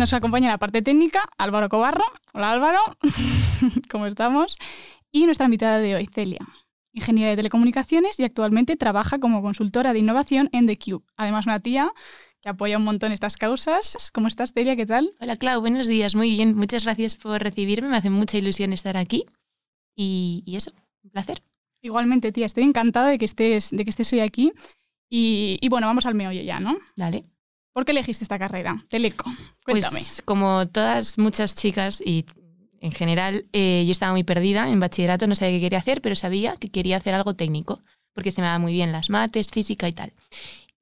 Nos acompaña en la parte técnica Álvaro Cobarro. Hola Álvaro, ¿cómo estamos? Y nuestra invitada de hoy, Celia, ingeniera de telecomunicaciones y actualmente trabaja como consultora de innovación en The Cube. Además, una tía que apoya un montón estas causas. ¿Cómo estás, Celia? ¿Qué tal? Hola, Clau. Buenos días. Muy bien. Muchas gracias por recibirme. Me hace mucha ilusión estar aquí. Y, y eso, un placer. Igualmente, tía. Estoy encantada de que estés, de que estés hoy aquí. Y, y bueno, vamos al meollo ya, ¿no? Dale. ¿Por qué elegiste esta carrera? Teleco. Cuéntame. Pues como todas muchas chicas y en general, eh, yo estaba muy perdida en bachillerato, no sabía qué quería hacer, pero sabía que quería hacer algo técnico, porque se me daban muy bien las mates, física y tal.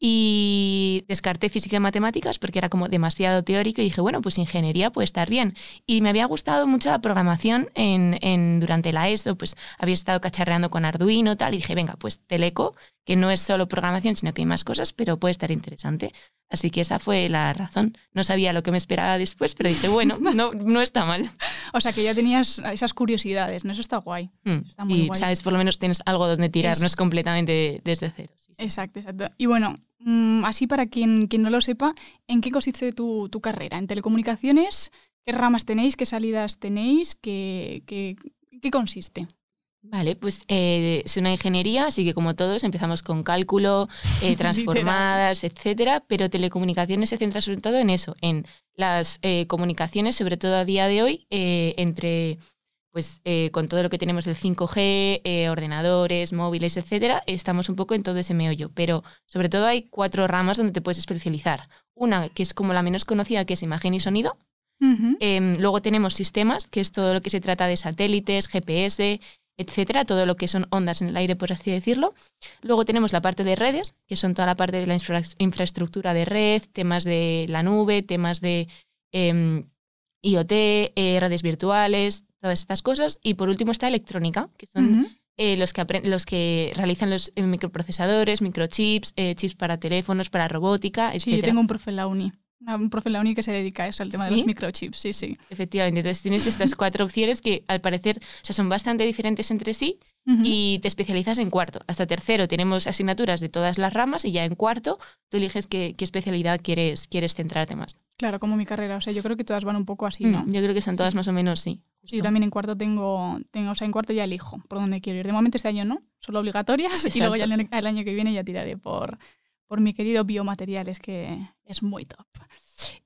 Y descarté física y matemáticas porque era como demasiado teórico y dije, bueno, pues ingeniería puede estar bien. Y me había gustado mucho la programación en, durante la ESO, pues había estado cacharreando con Arduino tal, y dije, venga, pues Teleco, que no es solo programación, sino que hay más cosas, pero puede estar interesante. Así que esa fue la razón. No sabía lo que me esperaba después, pero dije, bueno, no, no está mal. O sea, que ya tenías esas curiosidades, ¿no? Eso está guay. Mm, está muy sí, guay. sabes, por lo menos tienes algo donde tirar, Es- no es completamente desde cero. sí. Exacto, exacto. Y bueno, mm, así para quien, quien no lo sepa, ¿en qué consiste tu, tu carrera? ¿En telecomunicaciones? ¿Qué ramas tenéis? ¿Qué salidas tenéis? ¿Qué, qué, qué consiste? Vale, pues eh, es una ingeniería, así que como todos empezamos con cálculo, eh, transformadas, etcétera, pero telecomunicaciones se centra sobre todo en eso, en las eh, comunicaciones, sobre todo a día de hoy, eh, entre pues eh, con todo lo que tenemos del 5G, eh, ordenadores, móviles, etcétera, estamos un poco en todo ese meollo. Pero sobre todo hay cuatro ramas donde te puedes especializar. Una que es como la menos conocida, que es imagen y sonido. Em, luego tenemos sistemas, que es todo lo que se trata de satélites, GPS, etcétera, todo lo que son ondas en el aire, por así decirlo. Luego tenemos la parte de redes, que son toda la parte de la infra- infraestructura de red, temas de la nube, temas de em, IoT, eh, redes virtuales, todas estas cosas. Y por último está electrónica, que son eh, los, que los que realizan los eh, microprocesadores, microchips, eh, chips para teléfonos, para robótica, Sí, etcétera. yo tengo un profe en la uni. Un profe en la uni que se dedica a eso, al tema de los microchips. Sí, sí. Efectivamente, entonces tienes estas cuatro opciones que al parecer o sea, son bastante diferentes entre sí y te especializas en cuarto. Hasta tercero tenemos asignaturas de todas las ramas y ya en cuarto tú eliges qué, qué especialidad quieres, quieres centrarte más. Claro, como mi carrera. O sea, yo creo que todas van un poco así, ¿no? Mm, Yo creo que son todas más o menos sí. Justo. también en cuarto tengo, tengo, o sea, en cuarto ya elijo por dónde quiero ir. De momento este año no, solo obligatorias y luego ya el, el año que viene ya tiraré por, por mi querido biomateriales que es muy top.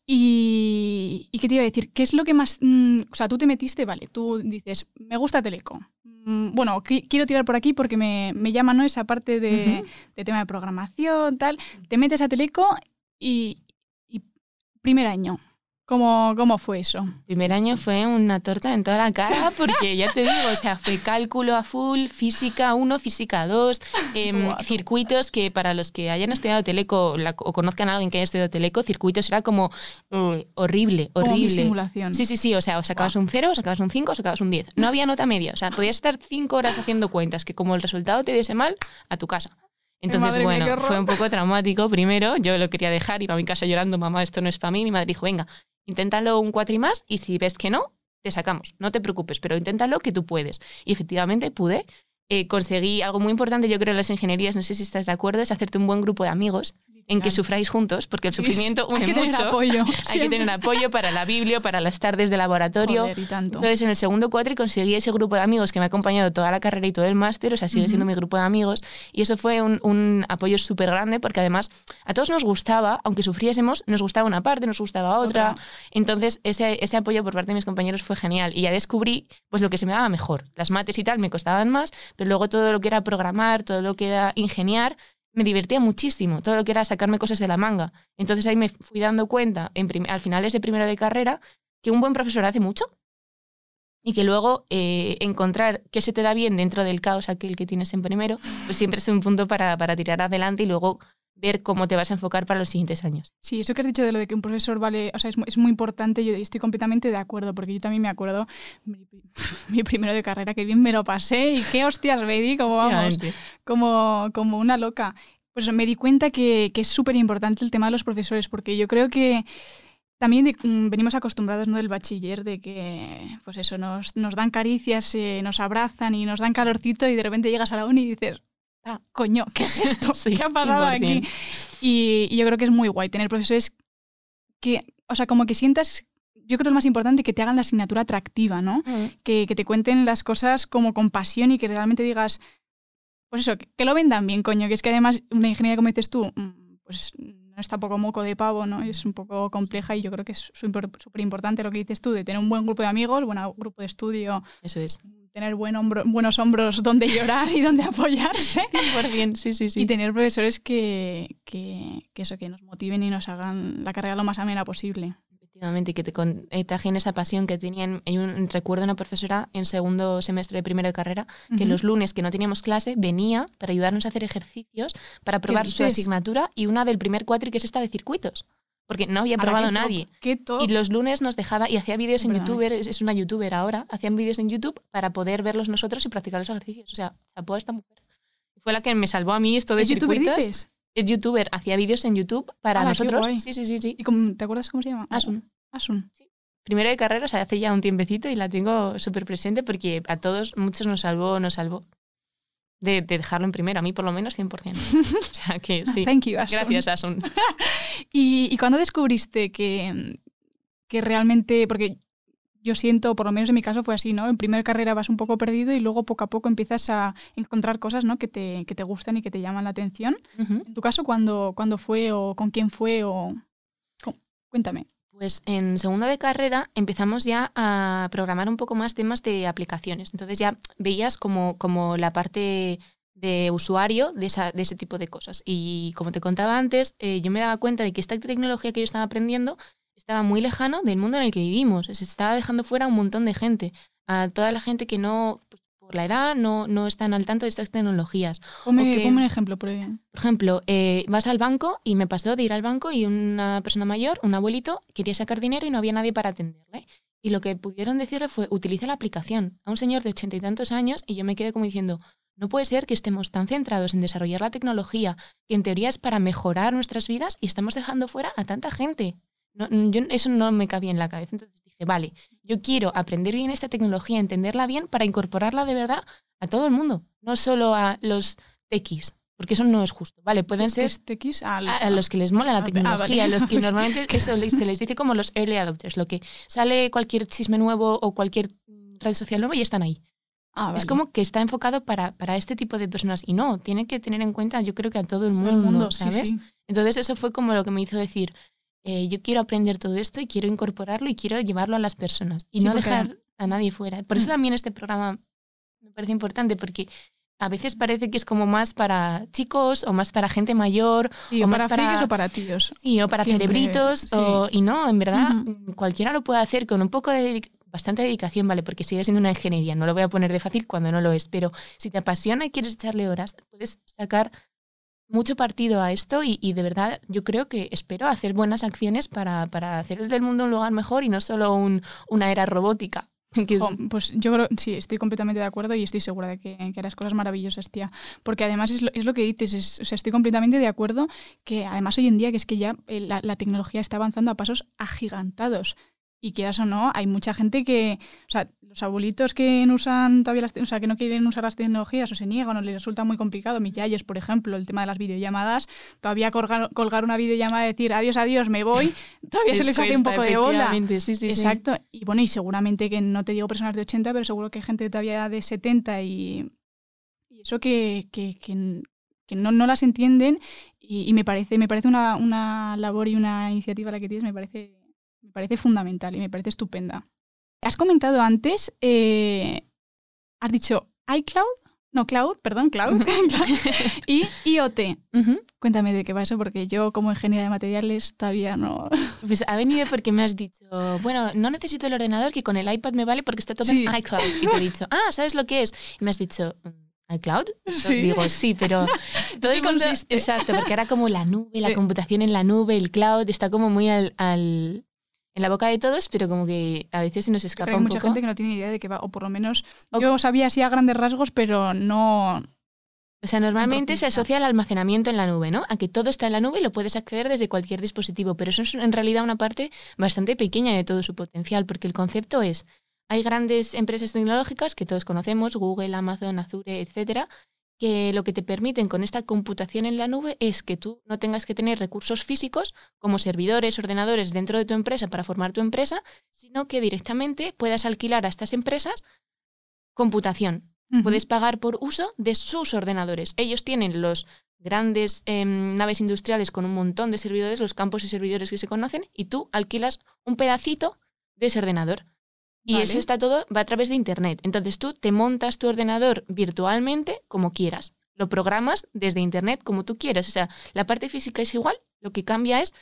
Y, ¿y qué te iba a decir? ¿Qué es lo que más... mm, o sea, tú te metiste, vale, tú dices, me gusta Teleco. Mm, bueno, qui- quiero tirar por aquí porque me, me llama ¿no? esa parte de, de tema de programación, tal. Te metes a Teleco y, y primer año. ¿Cómo, ¿Cómo fue eso? Primer año fue una torta en toda la cara porque ya te digo, o sea, fue cálculo a full, física 1, física 2, em, circuitos que para los que hayan estudiado Teleco la- o conozcan a alguien que haya estudiado Teleco, circuitos era como horrible, horrible. simulación. Sí, sí, sí, o sea, o sacabas un 0, o sacabas un 5, o sacabas un 10. No había nota media, o sea, podías estar 5 horas haciendo cuentas, que como el resultado te diese mal, a tu casa. Entonces, madre bueno, fue un poco traumático primero, yo lo quería dejar, iba a mi casa llorando, mamá, esto no es para mí, mi madre dijo, venga, inténtalo un 4 y más, y si ves que no, te sacamos, no te preocupes, pero inténtalo que tú puedes. Y efectivamente pude. Eh, conseguí algo muy importante, yo creo, en las ingenierías, no sé si estás de acuerdo, es hacerte un buen grupo de amigos en que sufráis juntos, porque el sufrimiento hay une que tener apoyo. Hay que tener apoyo para la biblio, para las tardes de laboratorio. Joder, y tanto. Entonces, en el segundo cuatri conseguí ese grupo de amigos que me ha acompañado toda la carrera y todo el máster, o sea, sigue siendo mi grupo de amigos. Y eso fue un, un apoyo súper grande porque además a todos nos gustaba, aunque sufriésemos, nos gustaba una parte, nos gustaba otra. Otra. Entonces, ese, ese apoyo por parte de mis compañeros fue genial. Y ya descubrí pues lo que se me daba mejor. Las mates y tal me costaban más, pero luego todo lo que era programar, todo lo que era ingeniar, me divertía muchísimo. Todo lo que era sacarme cosas de la manga. Entonces ahí me fui dando cuenta, al final ese primero de carrera, que un buen profesor hace mucho y que luego eh, encontrar qué se te da bien dentro del caos aquel que tienes en primero, pues siempre es un punto para, para tirar adelante y luego ver cómo te vas a enfocar para los siguientes años. Sí, eso que has dicho de lo de que un profesor vale, o sea, es, es muy importante, yo estoy completamente de acuerdo, porque yo también me acuerdo mi, mi primero de carrera, que bien me lo pasé y qué hostias me di, como vamos, como, como una loca. Pues me di cuenta que, que es súper importante el tema de los profesores, porque yo creo que también de- mm, venimos acostumbrados ¿no? del bachiller, de que pues eso, nos, nos dan caricias, eh, nos abrazan y nos dan calorcito y de repente llegas a la uni y dices, Ah. coño, ¿qué es esto? Sí, ¿Qué ha pasado aquí? 100%. Y, y yo creo que es muy guay tener profesores que, o sea, como que sientas, yo creo que lo más importante, que te hagan la asignatura atractiva, ¿no? Mm. Que, que te cuenten las cosas como con pasión y que realmente digas, pues eso, que, que lo vendan bien, coño, que es que además una ingeniería, como dices tú, mm, pues no está poco moco de pavo, ¿no? Es un poco compleja y yo creo que es súper súper importante lo que dices tú, de tener un buen grupo de amigos, buen grupo de estudio, Eso es. Tener buen hombro- buenos hombros donde llorar y donde apoyarse. 100%, sí, sí, sí. Y tener profesores que, que, que eso, que nos motiven y nos hagan la carrera lo más amena posible. Efectivamente, que te contagien esa pasión que tenían. Hay un, recuerdo una profesora en segundo semestre de primero de carrera que los lunes que no teníamos clase venía para ayudarnos a hacer ejercicios para probar su asignatura y una del primer cuatri que es esta de circuitos. Porque no había probado qué top, nadie. Qué top. Y los lunes nos dejaba y hacía vídeos en. YouTube, es una youtuber ahora, hacían vídeos en YouTube para poder verlos nosotros y practicar los ejercicios. O sea, chapó a esta mujer. Fue la que me salvó a mí esto de ¿Es youtuber, circuitos. dices? Es youtuber, hacía vídeos en YouTube para qué nosotros. Sí, sí, sí, sí. ¿Y cómo- te acuerdas cómo se llama? Asun. Asun. Primero de carrera, o sea, hace ya un tiempecito y la tengo súper presente porque a todos, muchos nos salvó, nos salvó. De, de dejarlo en primero, a mí por lo menos 100%. O sea que sí. Thank you, Asun. Gracias, Asun. ¿Y, y cuándo descubriste que, que realmente, porque yo siento, por lo menos en mi caso fue así, ¿no? En primera carrera vas un poco perdido y luego poco a poco empiezas a encontrar cosas, ¿no? Que te, que te gustan y que te llaman la atención. En tu caso, ¿cuándo, cuándo fue o con quién fue o...? cu- Cuéntame. Pues en segundo de carrera empezamos ya a programar un poco más temas de aplicaciones. Entonces ya veías como, como la parte de usuario de, esa, de ese tipo de cosas. Y como te contaba antes, eh, yo me daba cuenta de que esta tecnología que yo estaba aprendiendo estaba muy lejano del mundo en el que vivimos. Se estaba dejando fuera un montón de gente. A toda la gente que no, pues, por la edad, no, no están al tanto de estas tecnologías. Ponme, Ok. ponme un ejemplo, por. Por ejemplo, eh, vas al banco y me pasó de ir al banco y una persona mayor, un abuelito, quería sacar dinero y no había nadie para atenderle. Y lo que pudieron decirle fue, utiliza la aplicación. A un señor de ochenta y tantos años y yo me quedé como diciendo, no puede ser que estemos tan centrados en desarrollar la tecnología, que en teoría es para mejorar nuestras vidas y estamos dejando fuera a tanta gente. No, yo, eso no me cabía en la cabeza. Entonces dije, vale, yo quiero aprender bien esta tecnología, entenderla bien para incorporarla de verdad a todo el mundo, no solo a los techis, porque eso no es justo. Vale, pueden ¿Qué ser TX? Ah, a, a los que les mola la Ah, tecnología, a vale. los que normalmente eso se les dice como los early adopters, lo que sale cualquier chisme nuevo o cualquier red social nueva y están ahí. Ah, Es como que está enfocado para, para este tipo de personas y no, tiene que tener en cuenta yo creo que a todo el Todo mundo, el mundo, sí, ¿sabes? sí. Entonces eso fue como lo que me hizo decir, eh, yo quiero aprender todo esto y quiero incorporarlo y quiero llevarlo a las personas y Sí, no dejar a nadie fuera. Por eso Mm. también este programa me parece importante porque a veces parece que es como más para chicos o más para gente mayor Sí, o o más para, para- o para tíos. Sí, o para Siempre, cerebritos, sí. o- y no, en verdad, mm, cualquiera lo puede hacer con un poco de bastante dedicación, ¿vale? Porque sigue siendo una ingeniería, no lo voy a poner de fácil cuando no lo es, pero si te apasiona y quieres echarle horas, puedes sacar mucho partido a esto y, de verdad yo creo que espero hacer buenas acciones para, para hacer del mundo un lugar mejor y no solo un- una era robótica. pues yo creo, sí, estoy completamente de acuerdo y estoy segura de que, que harás cosas maravillosas, tía. Porque además es lo, es lo que dices, es- estoy completamente de acuerdo que además hoy en día que es que ya eh, la, la tecnología está avanzando a pasos agigantados. Y quieras o no, hay mucha gente que, o sea, los abuelitos que no usan todavía las, o sea, que no quieren usar las tecnologías o se niegan o les resulta muy complicado, mis yayos, por ejemplo, el tema de las videollamadas, todavía colgar, colgar una videollamada y decir adiós, adiós, me voy, todavía se les hace un poco de bola. Sí, sí, sí. Exacto. Y bueno, y seguramente que no te digo personas de 80, pero seguro que hay gente todavía de 70 y, y eso que, que, que- que no, no las entienden y, y me parece, me parece una, una labor y una iniciativa la que tienes, me parece, me parece fundamental y me parece estupenda. Has comentado antes, eh, has dicho iCloud, no Cloud, perdón, Cloud, y IoT. Cuéntame de qué va eso, porque yo como ingeniera de materiales todavía no... Pues ha venido porque me has dicho, bueno, no necesito el ordenador, que con el iPad me vale porque está todo Sí. en iCloud. Y te he dicho, ah, ¿sabes lo que es? Y me has dicho, "Mm, iCloud. Sí. Digo, sí, pero todo el mundo... consiste? Exacto, porque ahora como la nube, la Sí. computación en la nube, el cloud, está como muy al, al- en la boca de todos, pero como que a veces se nos escapa Pero hay un mucha poco. gente que no tiene idea de qué va, o por lo menos O- yo sabía así a grandes rasgos, pero no... O sea, normalmente se asocia al almacenamiento en la nube, ¿no? A que todo está en la nube y lo puedes acceder desde cualquier dispositivo, pero eso es en realidad una parte bastante pequeña de todo su potencial, porque el concepto es, hay grandes empresas tecnológicas que todos conocemos, Google, Amazon, Azure, etcétera, que lo que te permiten con esta computación en la nube es que tú no tengas que tener recursos físicos como servidores, ordenadores dentro de tu empresa para formar tu empresa, sino que directamente puedas alquilar a estas empresas computación. Puedes pagar por uso de sus ordenadores. Ellos tienen los grandes em, naves industriales con un montón de servidores, los campos de servidores que se conocen, y tú alquilas un pedacito de ese ordenador. Y Vale. eso está todo, va a través de Internet. Entonces tú te montas tu ordenador virtualmente como quieras. Lo programas desde Internet como tú quieras. O sea, la parte física es igual, lo que cambia es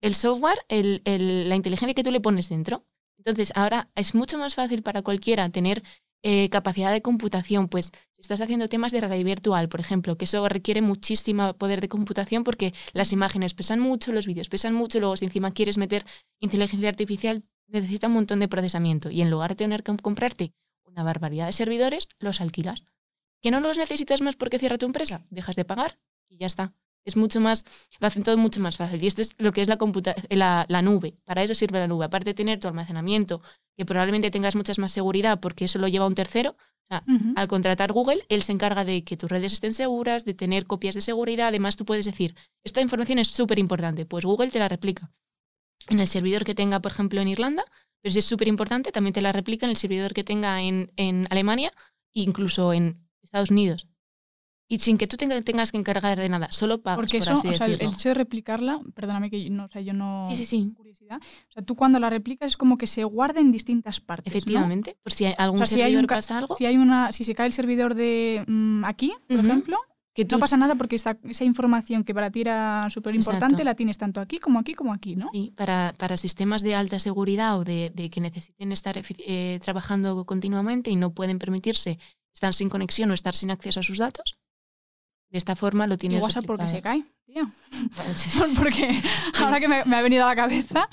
el software, el- el- la inteligencia que tú le pones dentro. Entonces ahora es mucho más fácil para cualquiera tener eh, capacidad de computación. Pues si estás haciendo temas de realidad virtual, por ejemplo, que eso requiere muchísimo poder de computación porque las imágenes pesan mucho, los vídeos pesan mucho, luego si encima quieres meter inteligencia artificial necesita un montón de procesamiento y en lugar de tener que comprarte una barbaridad de servidores, los alquilas. ¿Que no los necesitas más porque cierra tu empresa? Dejas de pagar y ya está. Es mucho más, lo hacen todo mucho más fácil. Y esto es lo que es la, computa la, la nube. Para eso sirve la nube. Aparte de tener tu almacenamiento, que probablemente tengas muchas más seguridad porque eso lo lleva un tercero. O sea, Ujú. al contratar Google, él se encarga de que tus redes estén seguras, de tener copias de seguridad. Además, tú puedes decir, esta información es súper importante, pues Google te la replica en el servidor que tenga, por ejemplo, en Irlanda, pero si es súper importante, también te la replica en el servidor que tenga en, en Alemania e incluso en Estados Unidos. Y sin que tú tenga- tengas que encargar de nada, solo pagas, Porque por eso, así o sea, el, decirlo. el hecho de replicarla, perdóname que no, o sea, yo no... Sí, sí, sí. Curiosidad. O sea, tú cuando la replicas es como que se guarda en distintas partes, ¿no? Efectivamente, por si hay algún O sea, si hay servidor un pasa algo, Si hay una, si se cae el servidor de mm, aquí, por Ujú. ejemplo, que tú no pasa nada porque esa, esa información que para ti era súper importante la tienes tanto aquí como aquí como aquí, ¿no? Sí, para, para sistemas de alta seguridad o de, de que necesiten estar eh, trabajando continuamente y no pueden permitirse estar sin conexión o estar sin acceso a sus datos. De esta forma lo Y tienes WhatsApp porque se cae, sí. porque ahora que me, me ha venido a la cabeza,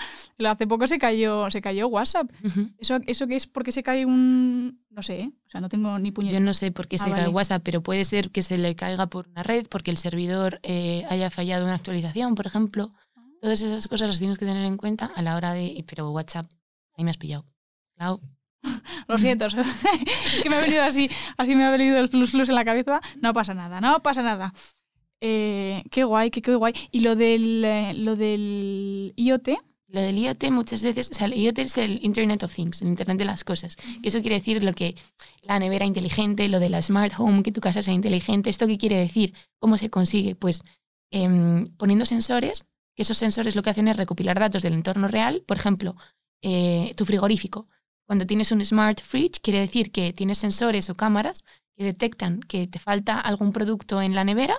hace poco se cayó, se cayó WhatsApp. Ujú. ¿Eso, ¿Eso que es porque se cae un...? No sé, ¿eh? o sea, no tengo ni Yo puñetera. no sé por qué Ah, se cae vale. WhatsApp, pero puede ser que se le caiga por una red, porque el servidor eh, haya fallado una actualización, por ejemplo. Todas esas cosas las tienes que tener en cuenta a la hora de... Pero WhatsApp, ahí me has pillado. Clau. Lo siento, es que me ha venido así, así me ha venido el plus plus en la cabeza. No pasa nada, no pasa nada. Eh, qué guay, qué, qué guay. Y lo del, eh, lo del IoT, Lo del IoT muchas veces, o sea, el IoT es el Internet of Things, el Internet de las cosas. Que eso quiere decir lo que la nevera inteligente, lo de la smart home, que tu casa sea inteligente. ¿Esto qué quiere decir? ¿Cómo se consigue? Pues em, poniendo sensores, que esos sensores lo que hacen es recopilar datos del entorno real. Por ejemplo, eh, tu frigorífico. Cuando tienes un smart fridge, quiere decir que tienes sensores o cámaras que detectan que te falta algún producto en la nevera.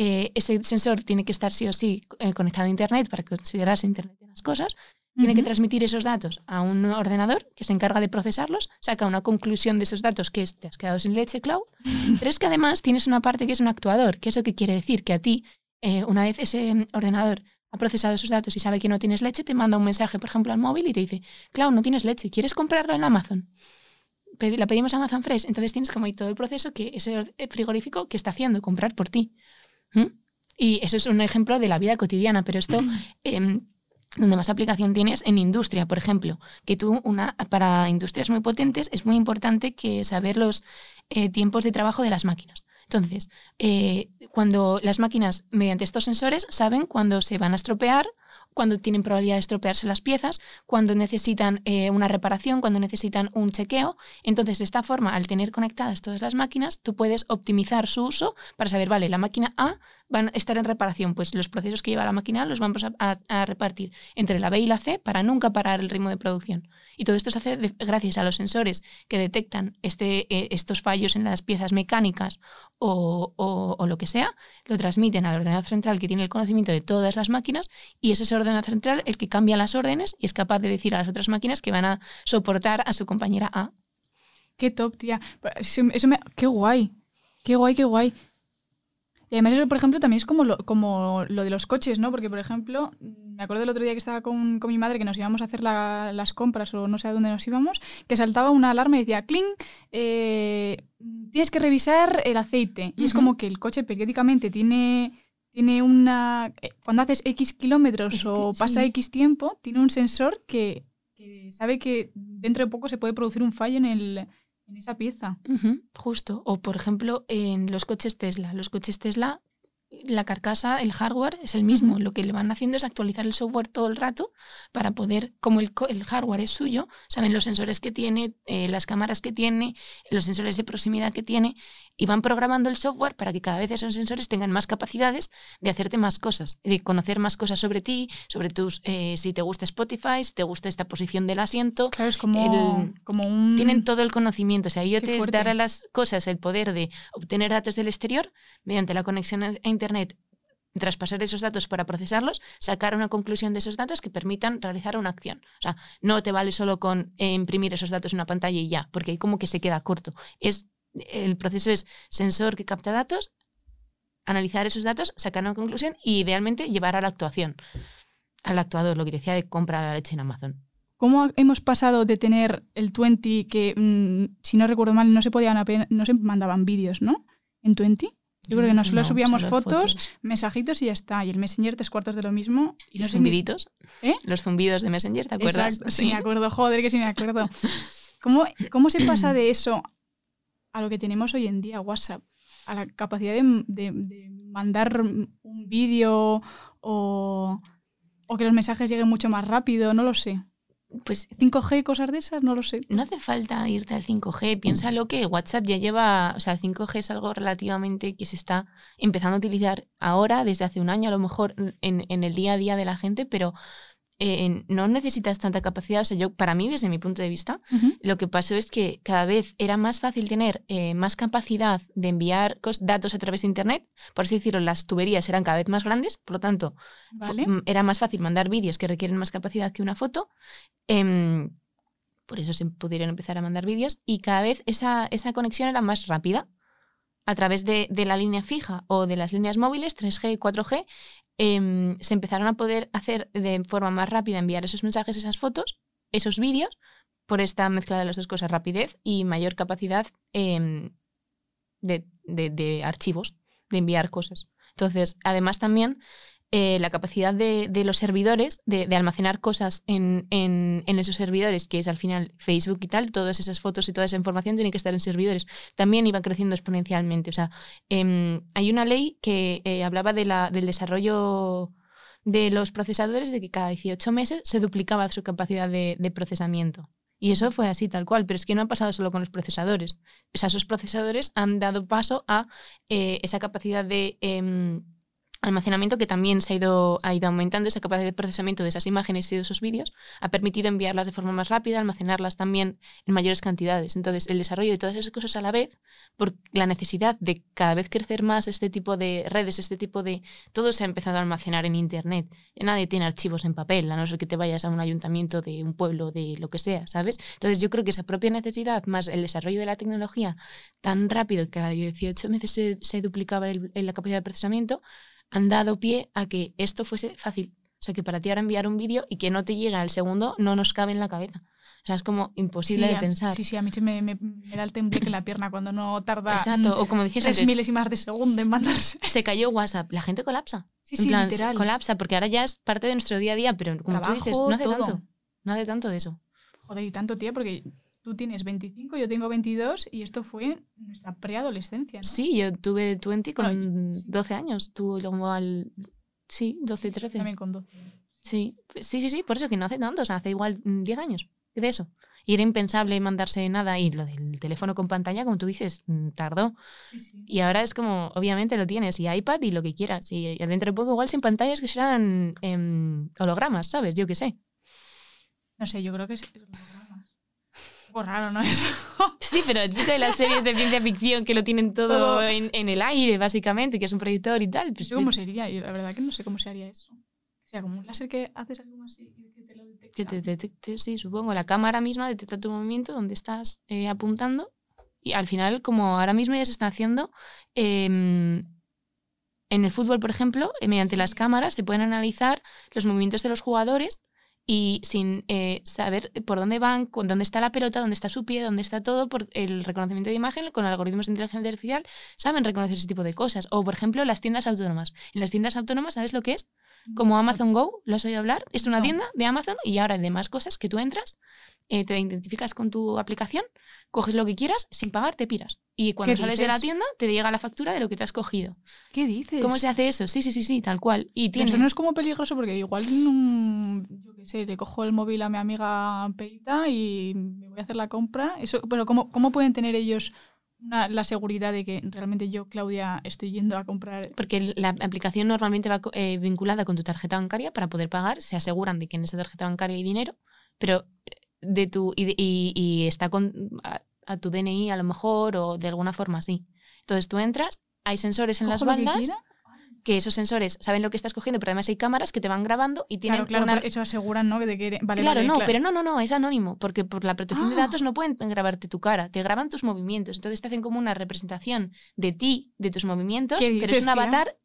Eh, ese sensor tiene que estar sí o sí eh, conectado a Internet para considerarse Internet de las cosas. Tiene que transmitir esos datos a un ordenador que se encarga de procesarlos, saca una conclusión de esos datos que es, te has quedado sin leche, Cloud. Pero es que además tienes una parte que es un actuador, que eso que quiere decir que a ti, eh, una vez ese mm, ordenador ha procesado esos datos y sabe que no tienes leche, te manda un mensaje, por ejemplo, al móvil y te dice, Cloud, no tienes leche, ¿quieres comprarlo en Amazon? La pedimos a Amazon Fresh, entonces tienes como ahí todo el proceso que ese or- frigorífico que está haciendo, comprar por ti. ¿Mm? Y eso es un ejemplo de la vida cotidiana, pero esto em, donde más aplicación tienes en industria, por ejemplo, que tú una para industrias muy potentes es muy importante que saber los eh, tiempos de trabajo de las máquinas. Entonces, eh, cuando las máquinas mediante estos sensores saben cuándo se van a estropear, cuando tienen probabilidad de estropearse las piezas, cuando necesitan eh, una reparación, cuando necesitan un chequeo. Entonces, de esta forma, al tener conectadas todas las máquinas, tú puedes optimizar su uso para saber, vale, la máquina A van a estar en reparación, pues los procesos que lleva la máquina los vamos a, repartir entre la B y la C para nunca parar el ritmo de producción. Y todo esto se hace gracias a los sensores que detectan este, eh, estos fallos en las piezas mecánicas o, o- lo que sea, lo transmiten al ordenador central que tiene el conocimiento de todas las máquinas y es ese ordenador central el que cambia las órdenes y es capaz de decir a las otras máquinas que van a soportar a su compañera A. Qué top, tía. Eso me- qué guay. Qué guay, qué guay. Y además eso, por ejemplo, también es como lo, como lo de los coches, ¿no? Porque, por ejemplo, me acuerdo el otro día que estaba con, con mi madre que nos íbamos a hacer la- las compras o no sé a dónde nos íbamos, que saltaba una alarma y decía, cling, eh, tienes que revisar el aceite. Y es como que el coche periódicamente tiene, tiene una... eh, Cuando haces X kilómetros o Sí. pasa X tiempo, tiene un sensor que, que sabe que dentro de poco se puede producir un fallo en, el, en esa pieza. Justo. O, por ejemplo, en los coches Tesla. Los coches Tesla, la carcasa, el hardware es el mismo. Lo que le van haciendo es actualizar el software todo el rato para poder, como el, el hardware es suyo, saben los sensores que tiene, eh, las cámaras que tiene, los sensores de proximidad que tiene, y van programando el software para que cada vez esos sensores tengan más capacidades de hacerte más cosas, de conocer más cosas sobre ti, sobre tus, eh, si te gusta Spotify, si te gusta esta posición del asiento, Claro, es como, El- como un... tienen todo el conocimiento. O sea, IoT Qué es fuerte. dar a las cosas el poder de obtener datos del exterior mediante la conexión a Internet, traspasar esos datos para procesarlos, sacar una conclusión de esos datos que permitan realizar una acción. O sea, no te vale solo con eh, imprimir esos datos en una pantalla y ya, porque ahí como que se queda corto. Es, el proceso es sensor que capta datos, analizar esos datos, sacar una conclusión y idealmente llevar a la actuación, al actuador, lo que decía de comprar la leche en Amazon. ¿Cómo hemos pasado de tener el 20 que, mm, si no recuerdo mal, no se podían no se mandaban vídeos, ¿no? En 20. Yo creo que no, solo subíamos solo fotos, mensajitos y ya está. Y el Messenger tres cuartos de lo mismo. Y no los zumbiditos. ¿Eh? Los zumbidos de Messenger, ¿te acuerdas? Exacto, sí, me acuerdo, joder, que sí me acuerdo. ¿Cómo, ¿Cómo se pasa de eso a lo que tenemos hoy en día, WhatsApp? A la capacidad de, de- de mandar un vídeo o, o que los mensajes lleguen mucho más rápido, no lo sé. Pues 5G, cosas de esas, no lo sé. no hace falta irte al 5G. Piénsalo que WhatsApp ya lleva, o sea, el 5G es algo relativamente que se está empezando a utilizar ahora, desde hace un año, a lo mejor en, en el día a día de la gente, pero eh, no necesitas tanta capacidad. O sea, yo, para mí, desde mi punto de vista, lo que pasó es que cada vez era más fácil tener eh, más capacidad de enviar datos a través de Internet. Por así decirlo, las tuberías eran cada vez más grandes, por lo tanto, mm, Era más fácil mandar vídeos que requieren más capacidad que una foto. em, por eso se pudieron empezar a mandar vídeos. Y cada vez esa, esa conexión era más rápida. A través de, de la línea fija o de las líneas móviles, 3G y 4G, em, se empezaron a poder hacer de forma más rápida enviar esos mensajes, esas fotos, esos vídeos, por esta mezcla de las dos cosas, rapidez y mayor capacidad em, de, de- de archivos, de enviar cosas. Entonces, además también eh, la capacidad de, de los servidores de, almacenar cosas en, en- esos servidores, que es al final Facebook y tal, todas esas fotos y toda esa información tiene que estar en servidores, también iba creciendo exponencialmente. O sea, em, hay una ley que eh, hablaba de la, del desarrollo de los procesadores de que cada 18 meses se duplicaba su capacidad de, de procesamiento. Y eso fue así tal cual, pero es que no ha pasado solo con los procesadores. O sea, esos procesadores han dado paso a eh, esa capacidad de em, almacenamiento que también se ha ido, ha ido aumentando, esa capacidad de procesamiento de esas imágenes y de esos vídeos ha permitido enviarlas de forma más rápida, almacenarlas también en mayores cantidades. Entonces, el desarrollo de todas esas cosas a la vez, por la necesidad de cada vez crecer más este tipo de redes, este tipo de... Todo se ha empezado a almacenar en Internet. Nadie tiene archivos en papel, a no ser que te vayas a un ayuntamiento de un pueblo, de lo que sea, ¿sabes? Entonces, yo creo que esa propia necesidad, más el desarrollo de la tecnología tan rápido que cada 18 meses se, se duplicaba el- la capacidad de procesamiento, han dado pie a que esto fuese fácil. O sea, que para ti ahora enviar un vídeo y que no te llegue al segundo no nos cabe en la cabeza. O sea, es como imposible Sí, de pensar. Sí, sí, a mí se me, me- me da el tembleque en la pierna cuando no tarda Exacto. O como decías tres antes, milésimas de segundo en mandarse. se cayó WhatsApp. La gente colapsa. Sí, En sí, plan, literal. Colapsa, porque ahora ya es parte de nuestro día a día, pero como tú dices, no hace todo. tanto. No hace tanto de eso. Joder, y tanto, tía, porque tú tienes 25, yo tengo 22 y esto fue nuestra preadolescencia, ¿no? Sí, yo tuve 20 con Bueno, sí. 12 años. Tú luego al... Sí, 12, 13. También con 12. Sí, sí, sí, sí, por eso que no hace tanto, o sea, hace igual mm, 10 años de eso. Y era impensable mandarse nada y lo del teléfono con pantalla, como tú dices, mm, tardó. Sí, sí. Y ahora es como, obviamente lo tienes, y iPad y lo que quieras. Y dentro de poco igual sin pantallas que serán em, hologramas, ¿sabes? Yo qué sé. No sé, yo creo que es, poco raro, ¿no? Eso. Sí, pero el tipo de las series de ciencia ficción que lo tienen todo, Todo. En, en el aire, básicamente, que es un proyector y tal. No Pues, sé cómo sería, y la verdad que no sé cómo se haría eso. O sea, como un láser que haces algo así y que te lo detecta. que te detecte, sí, supongo. La cámara misma detecta tu movimiento, donde estás eh, apuntando Y al final, como ahora mismo ya se está haciendo, em, en el fútbol, por ejemplo, eh, mediante las cámaras se pueden analizar los movimientos de los jugadores y sin eh, saber por dónde van, con dónde está la pelota, dónde está su pie, dónde está todo, por el reconocimiento de imagen, con algoritmos de inteligencia artificial, saben reconocer ese tipo de cosas. O, por ejemplo, las tiendas autónomas. En las tiendas autónomas, ¿sabes lo que es? Como Amazon Go, ¿lo has oído hablar? Es una No. tienda de Amazon y ahora hay demás cosas que tú entras, eh, te identificas con tu aplicación, coges lo que quieras, sin pagar, te piras. Y cuando ¿Qué sales de la tienda, te llega la factura de lo que te has cogido. ¿Qué dices? ¿Cómo se hace eso? Sí, sí, sí, sí, tal cual. Y Pero tiene... Eso no es como peligroso porque igual, yo qué sé, le cojo el móvil a mi amiga Perita y me voy a hacer la compra. Eso, pero ¿cómo, cómo pueden tener ellos una- la seguridad de que realmente yo, Claudia, estoy yendo a comprar? Porque la aplicación normalmente va eh, vinculada con tu tarjeta bancaria para poder pagar. Se aseguran de que en esa tarjeta bancaria hay dinero, pero eh, de tu y, y- y está con a, a tu DNI a lo mejor o de alguna forma así. Entonces tú entras, hay sensores en las ¿Cojo lo que bandas quiera? que esos sensores saben lo que estás cogiendo, pero además hay cámaras que te van grabando y tienen Claro, claro, una... eso aseguran, ¿no? De que, vale, Claro, vale, no, pero no, no, no, es anónimo, porque por la protección de Ah. datos no pueden grabarte tu cara, te graban tus movimientos, entonces te hacen como una representación de ti, de tus movimientos, ¿Qué pero es un tía? avatar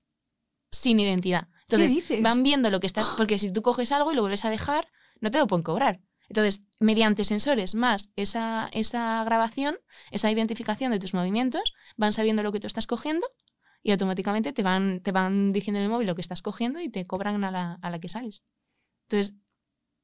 sin identidad. Entonces dices? van viendo lo que estás, porque si tú coges algo y lo vuelves a dejar, no te lo pueden cobrar. Entonces, mediante sensores más esa, esa grabación, esa identificación de tus movimientos, van sabiendo lo que tú estás cogiendo y automáticamente te van, te van diciendo en el móvil lo que estás cogiendo y te cobran a la, a la que sales. Entonces,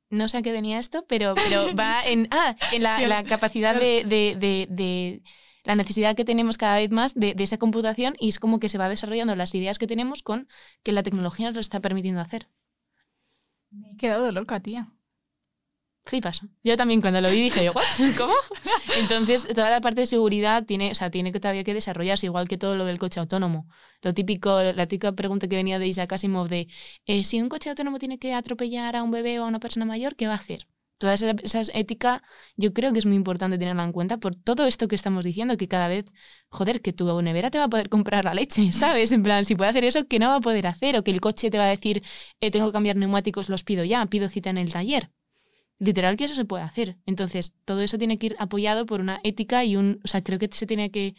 no sé a qué venía esto, pero, pero va en, ah, en la, Sí, la capacidad de, de- de- de- la necesidad que tenemos cada vez más de, de esa computación y es como que se va desarrollando las ideas que tenemos con que la tecnología nos lo está permitiendo hacer. Me he quedado loca, tía. Yo también cuando lo vi dije, "¿What? ¿cómo? Entonces, toda la parte de seguridad tiene, o sea, tiene que todavía que desarrollarse, igual que todo lo del coche autónomo. Lo típico, la típica pregunta que venía de Isaac Asimov de, eh, si un coche autónomo tiene que atropellar a un bebé o a una persona mayor, ¿qué va a hacer? Toda esa, ética yo creo que es muy importante tenerla en cuenta por todo esto que estamos diciendo, que cada vez, joder, que tu nevera te va a poder comprar la leche, ¿sabes? En plan, si puede hacer eso, que no va a poder hacer? O que el coche te va a decir, eh, tengo que cambiar neumáticos, los pido ya, pido cita en el taller literal que eso se puede hacer. Entonces, todo eso tiene que ir apoyado por una ética y un, o sea, creo que se tiene que,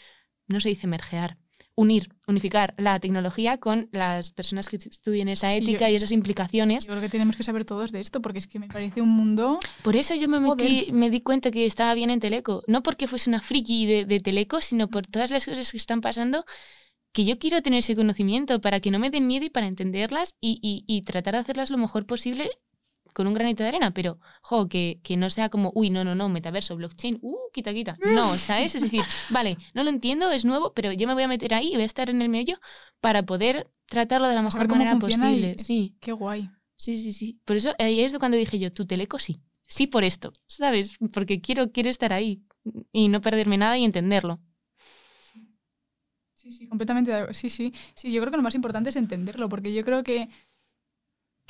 no se dice mergear, unir, unificar la tecnología con las personas que estudien esa Sí, ética yo- y esas implicaciones. Yo creo que tenemos que saber todos de esto porque es que me parece un mundo... Por eso yo me metí, me di cuenta que estaba bien en Teleco. No porque fuese una friki de, de Teleco, sino por todas las cosas que están pasando que yo quiero tener ese conocimiento para que no me den miedo y para entenderlas y, y- y tratar de hacerlas lo mejor posible con un granito de arena, pero, jo, que, que no sea como, uy, no, no, no, metaverso, blockchain, uh, quita, quita. No, ¿sabes? Es decir, vale, no lo entiendo, es nuevo, pero yo me voy a meter ahí y voy a estar en el medio para poder tratarlo de la mejor manera y- posible. Sí. Qué guay. Sí, sí, sí. Por eso ahí es cuando dije yo, tu teleco sí. Sí por esto, ¿sabes? Porque quiero, quiero estar ahí y no perderme nada y entenderlo. Sí, sí, completamente. de acuerdo. Sí, sí. Sí, yo creo que lo más importante es entenderlo, porque yo creo que,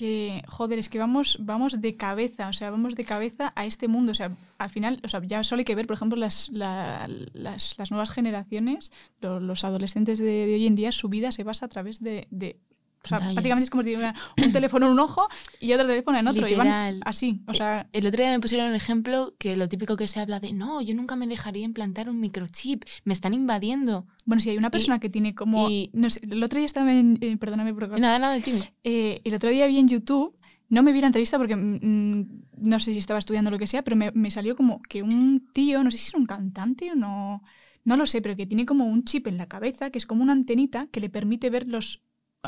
que joder, es que vamos, vamos de cabeza, o sea, vamos de cabeza a este mundo. O sea, al final, o sea, ya solo hay que ver, por ejemplo, las, la- las, las nuevas generaciones, lo- los, adolescentes de, de hoy en día, su vida se basa a través de. de- o sea, Pantallas. prácticamente es como si tuvieran un teléfono en un ojo y otro teléfono en otro. Y van Literal. así. O sea, El otro día me pusieron un ejemplo que lo típico que se habla de, no, yo nunca me dejaría implantar un microchip, me están invadiendo. bueno, si hay una persona que tiene como. y- no sé, el otro día estaba en. eh, perdóname por Nada, nada. Eh, el otro día vi en YouTube, no me vi la entrevista porque mm, no sé si estaba estudiando lo que sea, pero me, me salió como que un tío, no sé si es un cantante o no, no lo sé, pero que tiene como un chip en la cabeza, que es como una antenita que le permite ver los,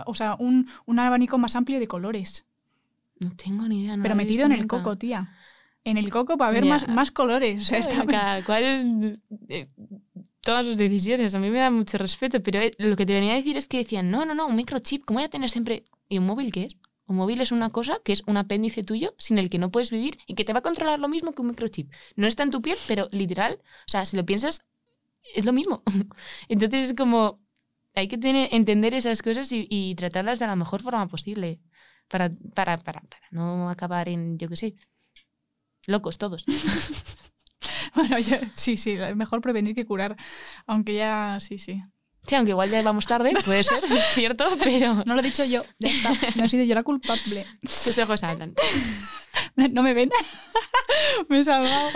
o sea, un, un abanico más amplio de colores. No tengo ni idea. No pero metido en el nunca. coco, tía. En el coco para ver Ya. más, más colores. O sea, está- cada cual eh, todas sus decisiones. A mí me da mucho respeto, pero eh, lo que te venía a decir es que decían, no, no, no, un microchip, ¿cómo voy a tener siempre? ¿Y un móvil qué es? Un móvil es una cosa que es un apéndice tuyo sin el que no puedes vivir y que te va a controlar lo mismo que un microchip. No está en tu piel, pero literal, o sea, si lo piensas, es lo mismo. Entonces es como, hay que tener, entender esas cosas y, y tratarlas de la mejor forma posible para, para, para, para no acabar en, yo qué sé, locos todos. Bueno, yo- sí, sí, mejor prevenir que curar. Aunque ya, sí, sí. Sí, aunque igual ya vamos tarde, puede ser, cierto, pero No lo he dicho yo, ya está. No he sido yo la culpable. tus ojos hablan. No me ven. me he salvado.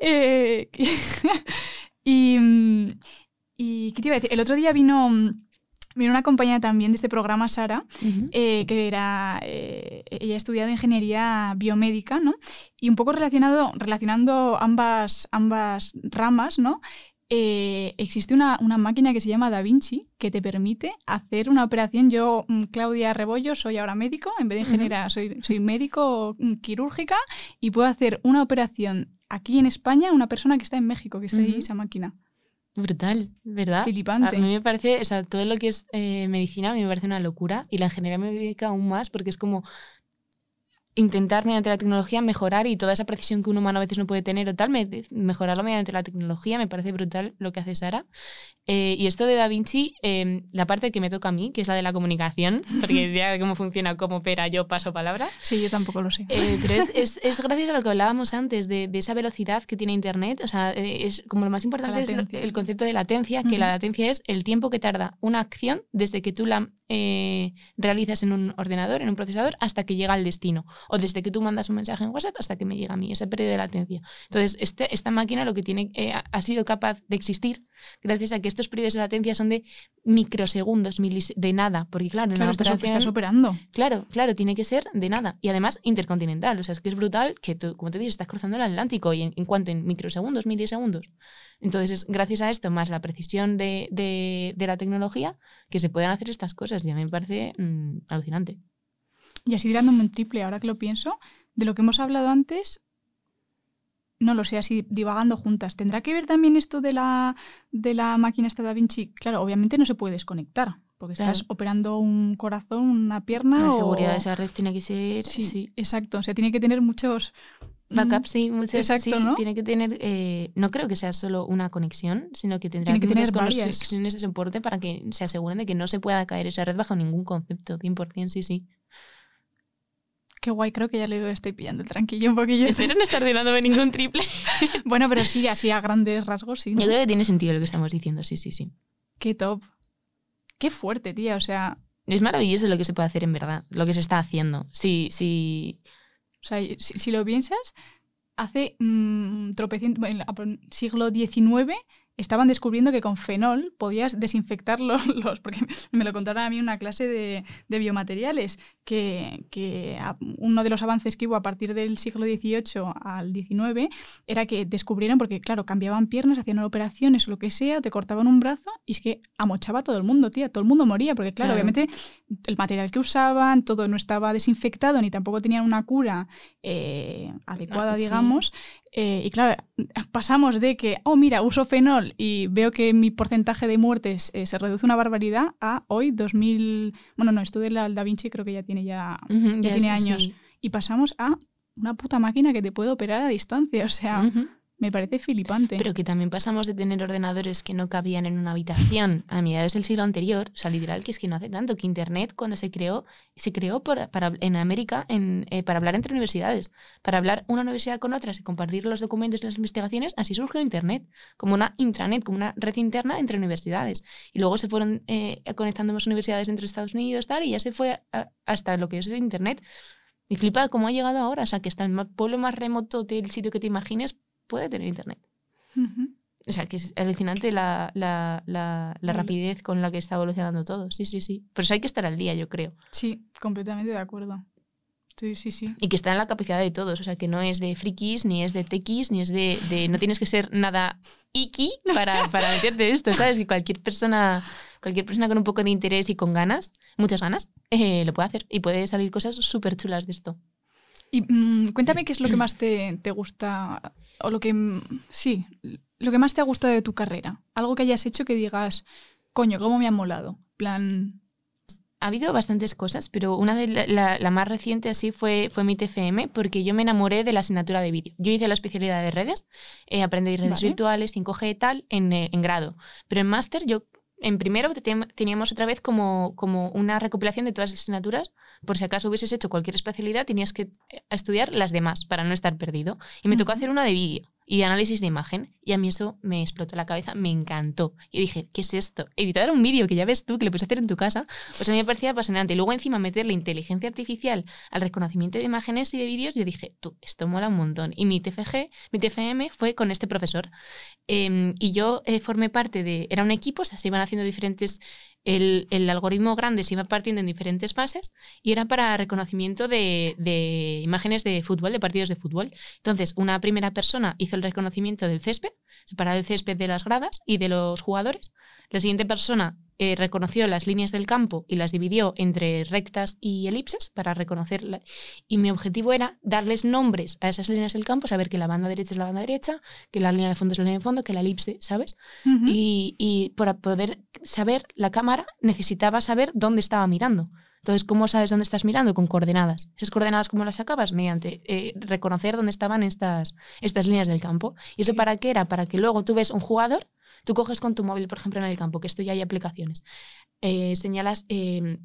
Eh, y, mm, ¿Y qué te iba a decir? El otro día vino, mm, vino una compañera también de este programa, Sara, eh, que era, eh, ella ha estudiado ingeniería biomédica, ¿no? Y un poco relacionado, relacionando ambas, ambas ramas, ¿no? Eh, existe una, una máquina que se llama Da Vinci que te permite hacer una operación. Yo, mm, Claudia Rebollo, soy ahora médico, en vez de ingeniera, soy, soy médico mm, quirúrgica y puedo hacer una operación aquí en España a una persona que está en México, que está ahí Ujú. esa máquina. Brutal, ¿verdad? Flipante. A mí me parece, o sea, todo lo que es eh, medicina a mí me parece una locura y la ingeniería médica aún más porque es como intentar mediante la tecnología mejorar y toda esa precisión que un humano a veces no puede tener o tal, me- mejorarlo mediante la tecnología, me parece brutal lo que hace Sara. Eh, y esto de Da Vinci, eh, la parte que me toca a mí, que es la de la comunicación, porque ya cómo funciona, cómo opera, yo paso palabra, Sí, yo tampoco lo sé. eh, pero es, es, es gracias a lo que hablábamos antes, de, de esa velocidad que tiene Internet. O sea, eh, es como lo más importante es el concepto de latencia, que la Ujú. latencia es el tiempo que tarda una acción desde que tú la eh, realizas en un ordenador, en un procesador, hasta que llega al destino. O desde que tú mandas un mensaje en WhatsApp hasta que me llega a mí, ese periodo de latencia. Entonces, este, esta máquina lo que tiene, eh, ha- sido capaz de existir gracias a que estos periodos de latencia son de microsegundos, milis- de nada. Porque claro, en Claro, la estás, operación- estás operando. Claro, claro, tiene que ser de nada. Y además intercontinental. O sea, es que es brutal que, tú, como te dices, estás cruzando el Atlántico y en, en cuanto en microsegundos, milisegundos. Entonces, es gracias a esto, más la precisión de, de- de la tecnología, que se pueden hacer estas cosas. Y a mí me parece mm, alucinante. Y así tirándome un triple, ahora que lo pienso, de lo que hemos hablado antes, no lo sé, así divagando juntas. ¿Tendrá que ver también esto de la, de la máquina esta Da Vinci? Claro, obviamente no se puede desconectar, porque estás operando un corazón, una pierna La o... seguridad de esa red tiene que ser. Sí, Sí. exacto. O sea, tiene que tener muchos... Backup, sí, muchas, Exacto, sí, ¿no? tiene que tener, eh, no creo que sea solo una conexión, sino que tendrá Tiene que muchas tener varias. conexiones de soporte para que se aseguren de que no se pueda caer esa red bajo ningún concepto, 100%, sí, sí. Qué guay, creo que ya le estoy pillando el tranquillo un poquillo. Espero no estar dándome ningún triple. Bueno, pero sí, así a grandes rasgos, sí. ¿no? Yo creo que tiene sentido lo que estamos diciendo, sí, sí, sí. Qué top. Qué fuerte, tía. O sea, Es maravilloso lo que se puede hacer en verdad, lo que se está haciendo. Sí, sí. O sea, si, si lo piensas, hace mm, tropecientos, bueno, siglo XIX estaban descubriendo que con fenol podías desinfectar los, los- porque me lo contaron a mí una clase de, de biomateriales, que, que uno de los avances que hubo a partir del siglo XVIII al XIX era que descubrieron, porque claro, cambiaban piernas, hacían operaciones o lo que sea, te cortaban un brazo y es que amochaba a todo el mundo, tía, todo el mundo moría, porque claro, Claro. obviamente el material que usaban, todo no estaba desinfectado ni tampoco tenían una cura eh, adecuada, Ah, sí. Eh, y claro, pasamos de que, oh, mira, uso fenol y veo que mi porcentaje de muertes eh, se reduce una barbaridad a hoy, 2000. Bueno, no, esto de la Da Vinci creo que ya tiene ya. Ya tiene años. sí. Y pasamos a una puta máquina que te puede operar a distancia. O sea. Me parece flipante. Pero que también pasamos de tener ordenadores que no cabían en una habitación a mediados del siglo anterior, o sea, literal, que es que no hace tanto, que Internet cuando se creó, se creó por- para, en América en, eh, para hablar entre universidades, para hablar una universidad con otras y compartir los documentos y las investigaciones, así surgió Internet, como una intranet, como una red interna entre universidades. Y luego se fueron eh, conectando más universidades entre Estados Unidos tal, y ya se fue a- hasta lo que es el Internet. Y flipa cómo ha llegado ahora, o sea, que hasta el ma- pueblo más remoto del sitio que te imagines puede tener Internet. O sea, que es alucinante la, la, la, la Vale. rapidez con la que está evolucionando todo. Sí, sí, sí. Por eso hay que estar al día, yo creo. Sí, completamente de acuerdo. Sí, sí, sí. Y que está en la capacidad de todos. O sea, que no es de frikis, ni es de tequis, ni es de... de- no tienes que ser nada iki para, para meterte esto, ¿sabes? Que cualquier persona, cualquier persona con un poco de interés y con ganas, muchas ganas, eh, lo puede hacer. Y puede salir cosas súper chulas de esto. Y mm, cuéntame qué es lo que más te, te gusta, o lo que, mm, sí, lo que más te ha gustado de tu carrera. Algo que hayas hecho que digas, coño, cómo me ha molado. plan, Ha habido bastantes cosas, pero una de la, la- la más reciente así fue, fue mi TFM, porque yo me enamoré de la asignatura de vídeo. Yo hice la especialidad de redes, eh, aprendí redes Vale. virtuales, 5G y tal, en, eh, en grado. Pero en máster yo, en primero te- teníamos otra vez como, como una recopilación de todas las asignaturas. Por si acaso hubieses hecho cualquier especialidad, tenías que eh, estudiar las demás para no estar perdido. Y me tocó hacer una de vídeo. y análisis de imagen. Y a mí eso me explotó la cabeza, me encantó. Y dije, ¿qué es esto? Editar un vídeo que ya ves tú, que lo puedes hacer en tu casa, pues a mí me parecía apasionante. Y luego encima meterle inteligencia artificial al reconocimiento de imágenes y de vídeos, yo dije, tú, esto mola un montón. Y mi TFG, mi TFM fue con este profesor. Em, y yo eh, formé parte de, era un equipo, o sea, se iban haciendo diferentes el, el, algoritmo grande se iba partiendo en diferentes fases y era para reconocimiento de, de, imágenes de fútbol, de partidos de fútbol. Entonces, una primera persona hizo el reconocimiento del césped, separar el césped de las gradas y de los jugadores. La siguiente persona eh, reconoció las líneas del campo y las dividió entre rectas y elipses para reconocerla. Y mi objetivo era darles nombres a esas líneas del campo, saber que la banda derecha es la banda derecha, que la línea de fondo es la línea de fondo, que la elipse, ¿sabes? Uh -huh. y, y para poder saber, la cámara necesitaba saber dónde estaba mirando. Entonces, ¿cómo sabes dónde estás mirando? Con coordenadas. ¿Esas coordenadas cómo las sacabas? Mediante eh, reconocer dónde estaban estas, estas líneas del campo. ¿Y eso para qué era? Para que luego tú ves un jugador Tú coges con tu móvil, por ejemplo, en el campo, que esto ya hay aplicaciones. Eh, señalas, eh,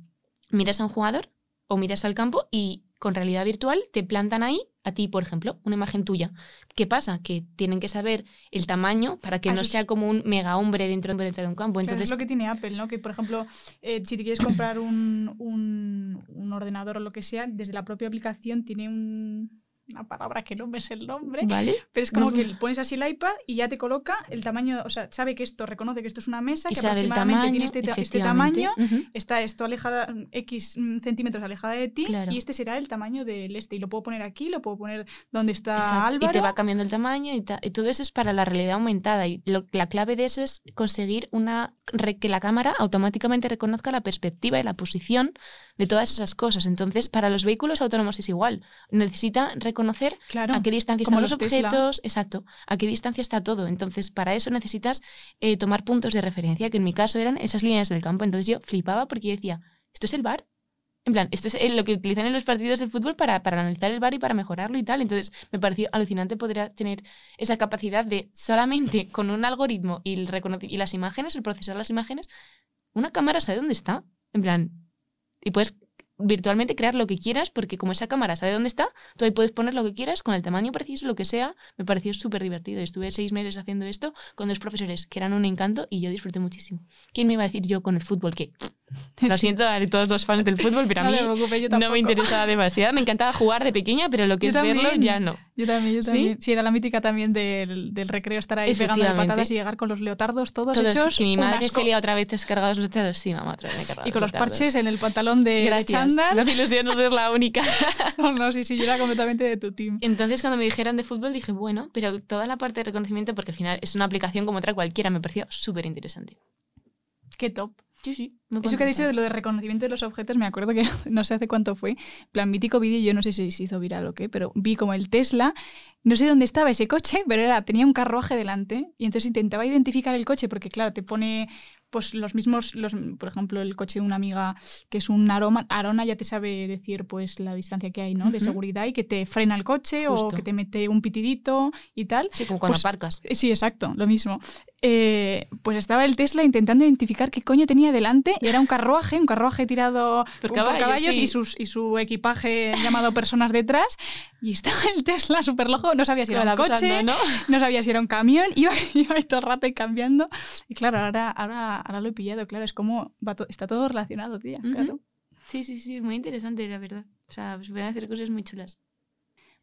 miras a un jugador o miras al campo y con realidad virtual te plantan ahí a ti, por ejemplo, una imagen tuya. ¿Qué pasa? Que tienen que saber el tamaño para que Ah, no sea como un mega hombre dentro, dentro de un campo. Claro, Entonces, es lo que tiene Apple, ¿no? Que, por ejemplo, eh, si te quieres comprar un, un, un ordenador o lo que sea, desde la propia aplicación tiene un, una palabra que no me sé el nombre, ¿vale? pero es como No. que pones así el iPad y ya te coloca el tamaño, o sea, sabe que esto reconoce que esto es una mesa, Y que aproximadamente tamaño, tiene este, este tamaño, Ujú. está esto alejada, X mm, centímetros alejada de ti, Claro. y este será el tamaño del este. Y lo puedo poner aquí, lo puedo poner donde está Exacto, Álvaro. Y te va cambiando el tamaño y, y todo eso es para la realidad aumentada. Y lo- la clave de eso es conseguir una que la cámara automáticamente reconozca la perspectiva y la posición de todas esas cosas. Entonces, para los vehículos autónomos es igual. Necesita reconocer claro. a qué distancia están los, los objetos, exacto, a qué distancia está todo. Entonces, para eso necesitas eh, tomar puntos de referencia, que en mi caso eran esas líneas del campo. Entonces yo flipaba porque yo decía, ¿esto es el bar? En plan, esto es eh, lo que utilizan en los partidos de fútbol para, para analizar el bar y para mejorarlo y tal. Entonces, me pareció alucinante poder tener esa capacidad de solamente con un algoritmo y, el y las imágenes, el procesar las imágenes, una cámara sabe dónde está. En plan, y puedes virtualmente crear lo que quieras porque como esa cámara sabe dónde está, tú ahí puedes poner lo que quieras con el tamaño preciso, lo que sea. Me pareció súper divertido. Estuve seis meses haciendo esto con dos profesores que eran un encanto y yo disfruté muchísimo. ¿Quién me iba a decir yo con el fútbol que lo siento a todos los fans del fútbol, pero a mí no me interesaba demasiado. Me encantaba jugar de pequeña, pero lo que Yo es verlo ya no. Yo también, yo también. Sí, era la mítica también del, del recreo estar ahí pegando patadas y llegar con los leotardos todos, Todos, hechos. que mi madre se otra vez descargados los dedos. Sí, mamá, otra vez me Y con los leotardos. parches en el pantalón de, de chándal. Hace ilusión no ser la única. No, no, sí, sí, yo era completamente de tu team. Entonces, cuando me dijeron de fútbol, dije, bueno, pero toda la parte de reconocimiento, porque al final es una aplicación como otra cualquiera, me pareció súper interesante. Qué top. Sí, sí. muy Eso que he dicho de lo de reconocimiento de los objetos, me acuerdo que no sé hace cuánto fue, plan mítico vídeo, yo no sé si se hizo viral o qué, pero vi como el Tesla, no sé dónde estaba ese coche, pero era, tenía un carruaje delante y entonces intentaba identificar el coche porque claro, te pone pues los mismos, los, por ejemplo, el coche de una amiga que es un aroma, Arona ya te sabe decir pues la distancia que hay, ¿no? De seguridad y que te frena el coche Justo. o que te mete un pitidito y tal. Sí, como cuando Pues- aparcas. Eh, Sí, exacto, lo mismo. Eh, pues estaba el Tesla intentando identificar qué coño tenía delante y era un carruaje, un carruaje tirado Por por caballos, caballos sí. y, sus, y su equipaje llamado personas detrás y estaba el Tesla súper loco, no sabía si era un coche, ¿no? no sabía si era un camión, iba, iba todo el rato cambiando. Y claro, ahora, ahora, ahora lo he pillado, claro, es como va to- está todo relacionado, tía, claro. Sí, sí, sí, muy interesante, la verdad. O sea, se pueden hacer cosas muy chulas.